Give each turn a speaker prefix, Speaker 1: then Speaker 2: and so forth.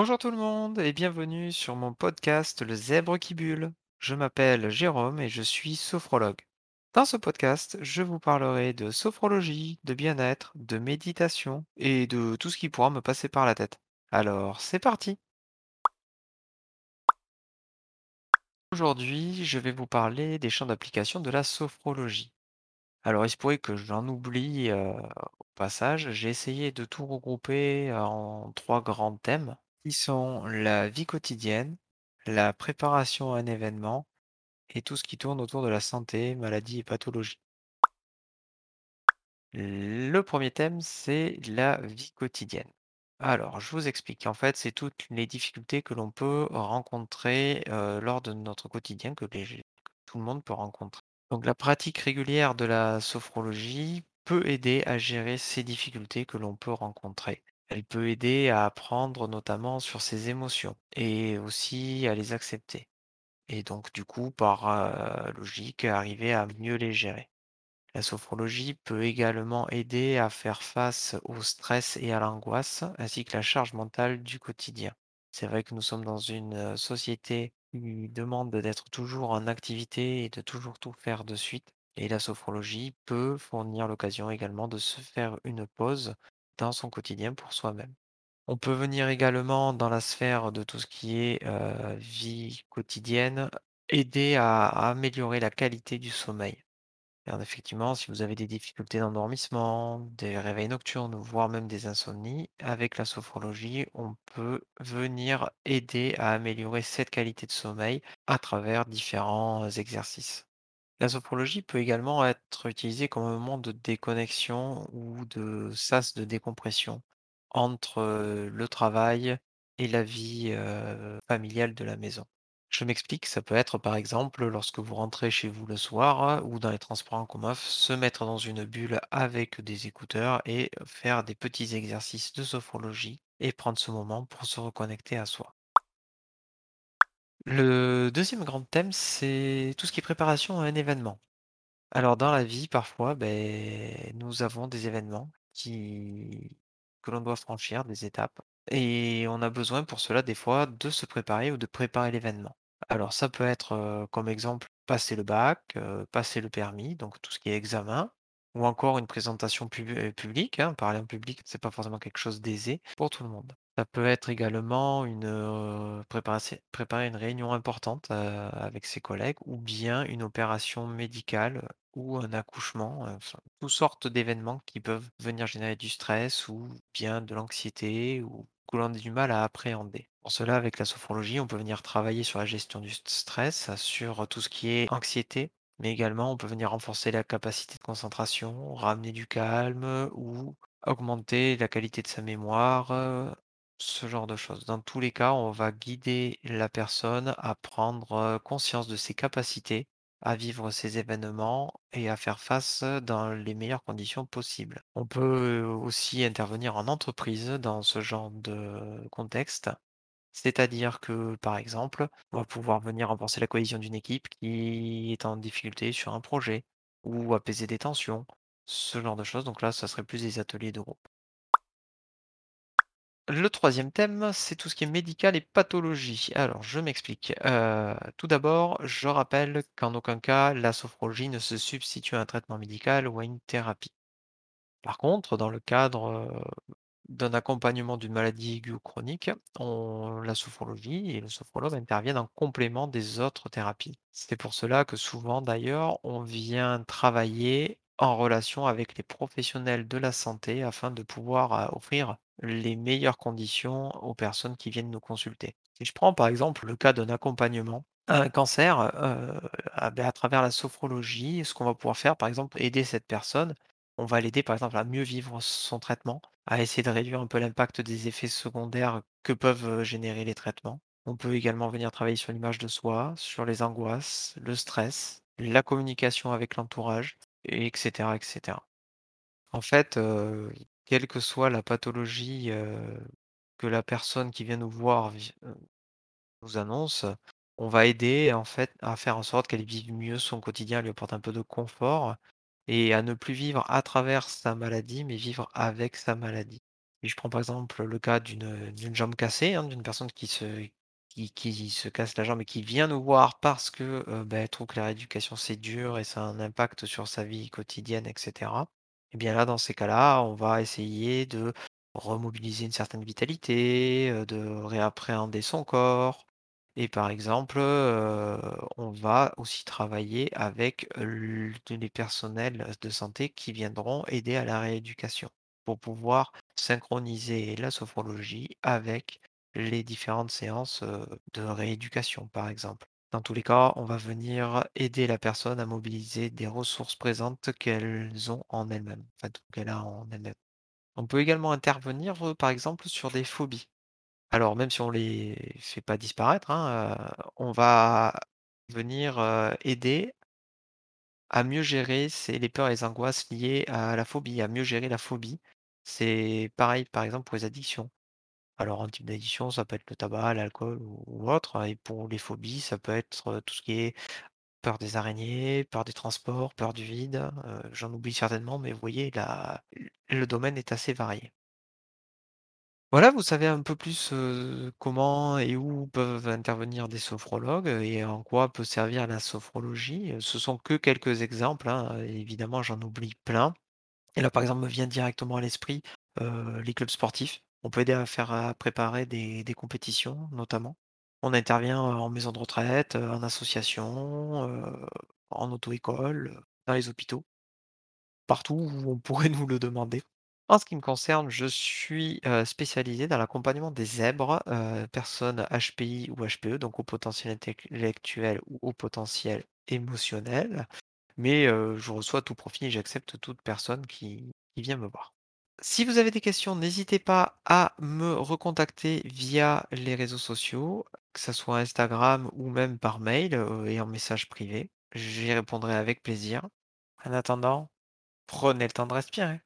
Speaker 1: Bonjour tout le monde et bienvenue sur mon podcast Le Zèbre qui bulle. Je m'appelle Jérôme et je suis sophrologue. Dans ce podcast, je vous parlerai de sophrologie, de bien-être, de méditation et de tout ce qui pourra me passer par la tête. Alors, c'est parti. Aujourd'hui, je vais vous parler des champs d'application de la sophrologie. Alors, il se pourrait que j'en oublie euh, au passage. J'ai essayé de tout regrouper en trois grands thèmes qui sont la vie quotidienne, la préparation à un événement et tout ce qui tourne autour de la santé, maladie et pathologie. Le premier thème, c'est la vie quotidienne. Alors, je vous explique. En fait, c'est toutes les difficultés que l'on peut rencontrer euh, lors de notre quotidien, que tout le monde peut rencontrer. Donc, la pratique régulière de la sophrologie peut aider à gérer ces difficultés que l'on peut rencontrer. Elle peut aider à apprendre notamment sur ses émotions et aussi à les accepter. Et donc, du coup, par logique, arriver à mieux les gérer. La sophrologie peut également aider à faire face au stress et à l'angoisse, ainsi que la charge mentale du quotidien. C'est vrai que nous sommes dans une société qui demande d'être toujours en activité et de toujours tout faire de suite. Et la sophrologie peut fournir l'occasion également de se faire une pause dans son quotidien pour soi-même. On peut venir également dans la sphère de tout ce qui est vie quotidienne, aider à améliorer la qualité du sommeil. Effectivement, si vous avez des difficultés d'endormissement, des réveils nocturnes, voire même des insomnies, avec la sophrologie, on peut venir aider à améliorer cette qualité de sommeil à travers différents exercices. La sophrologie peut également être utilisée comme un moment de déconnexion ou de sas de décompression entre le travail et la vie familiale de la maison. Je m'explique, ça peut être par exemple lorsque vous rentrez chez vous le soir ou dans les transports en commun, se mettre dans une bulle avec des écouteurs et faire des petits exercices de sophrologie et prendre ce moment pour se reconnecter à soi. Le deuxième grand thème, c'est tout ce qui est préparation à un événement. Alors dans la vie, parfois, beh, nous avons des événements que l'on doit franchir, des étapes et on a besoin pour cela, des fois, de se préparer ou de préparer l'événement. Alors ça peut être, heu, comme exemple, passer le bac, heu, passer le permis, donc tout ce qui est examen ou encore une présentation heu, publique, hein. Parler en public, c'est pas forcément quelque chose d'aisé pour tout le monde. Ça peut être également une, préparation préparer une réunion importante, heu, avec ses collègues ou bien une opération médicale, ou un accouchement, toutes sortes d'événements qui peuvent venir générer du stress ou bien de l'anxiété ou que l'on a du mal à appréhender. Pour cela, avec la sophrologie, on peut venir travailler sur la gestion du st stress, sur tout ce qui est anxiété, mais également on peut venir renforcer la capacité de concentration, ramener du calme ou augmenter la qualité de sa mémoire, heu, ce genre de choses. Dans tous les cas, on va guider la personne à prendre, heu, conscience de ses capacités à vivre ces événements et à faire face dans les meilleures conditions possibles. On peut aussi intervenir en entreprise dans ce genre de contexte, c'est-à-dire que, par exemple, on va pouvoir venir renforcer la cohésion d'une équipe qui est en difficulté sur un projet ou apaiser des tensions, ce genre de choses. Donc là, ça serait plus des ateliers de groupe. Le troisième thème, c'est tout ce qui est médical et pathologie. Alors, je m'explique. Heu, tout d'abord, je rappelle qu'en aucun cas, la sophrologie ne se substitue à un traitement médical ou à une thérapie. Par contre, dans le cadre, d'un accompagnement d'une maladie aiguë chronique, on la sophrologie et le sophrologue interviennent en complément des autres thérapies. C'est pour cela que souvent d'ailleurs, on vient travailler en relation avec les professionnels de la santé afin de pouvoir, heu, offrir les meilleures conditions aux personnes qui viennent nous consulter. Si je prends par exemple le cas d'un accompagnement à un cancer, heu, ah beh, à travers la sophrologie, ce qu'on va pouvoir faire par exemple, aider cette personne on va l'aider par exemple à mieux vivre son traitement, à essayer de réduire un peu l'impact des effets secondaires que peuvent, générer les traitements. On peut également venir travailler sur l'image de soi, sur les angoisses, le stress, la communication avec l'entourage et cetera et cetera. En fait, quelle que soit la pathologie, que la personne qui vient nous voir nous annonce, on va aider à faire en sorte qu'elle vive mieux son quotidien, lui apporte un peu de confort et à ne plus vivre à travers sa maladie, mais vivre avec sa maladie. Si je prends par exemple le cas d'une, d'une jambe cassée, hein, d'une personne qui se qui qui se casse la jambe et qui vient nous voir parce que, elle trouve que la rééducation c'est dur et ça a un impact sur sa vie quotidienne et cetera. Et bien là, dans ces cas-là, on va essayer de remobiliser une certaine vitalité, heu, de réappréhender son corps et par exemple, on va aussi travailler avec les personnels de santé qui viendront aider à la rééducation pour pouvoir synchroniser la sophrologie avec les différentes séances, de rééducation, par exemple. Dans tous les cas, on va venir aider la personne à mobiliser des ressources présentes qu'elles ont en elles-mêmes, enfin qu'elle a en elle-même. On peut également intervenir, par exemple sur des phobies. Alors même si on les fait pas disparaître, hein, on va venir, aider à mieux gérer les peurs et les angoisses liées à la phobie, à mieux gérer la phobie. C'est pareil, par exemple, pour les addictions. Alors un type d'addiction, ça peut être le tabac, l'alcool ou autre et pour les phobies, ça peut être, tout ce qui est peur des araignées, peur des transports, peur du vide, heu, j'en oublie certainement, mais vous voyez le domaine est assez varié. Voilà, vous savez un peu plus, comment et où peuvent intervenir des sophrologues et en quoi peut servir la sophrologie? Ce sont que quelques exemples, hein, évidemment j'en oublie plein. Et là, par exemple, me vient directement à l'esprit, les clubs sportifs. On peut aider à faire préparer des compétitions, notamment. On intervient, en maison de retraite, en association, en auto-école, dans les hôpitaux. Partout où on pourrait nous le demander. En ce qui me concerne, je suis, spécialisé dans l'accompagnement des zèbres, personnes HPI ou HPE, donc haut potentiel intellectuel ou haut potentiel émotionnel. Mais, je reçois tout profil et j'accepte toute personne qui vient me voir. Si vous avez des questions, n'hésitez pas à me recontacter via les réseaux sociaux, que ça soit Instagram ou même par mail, et en message privé. J'y répondrai avec plaisir. En attendant, prenez le temps de respirer.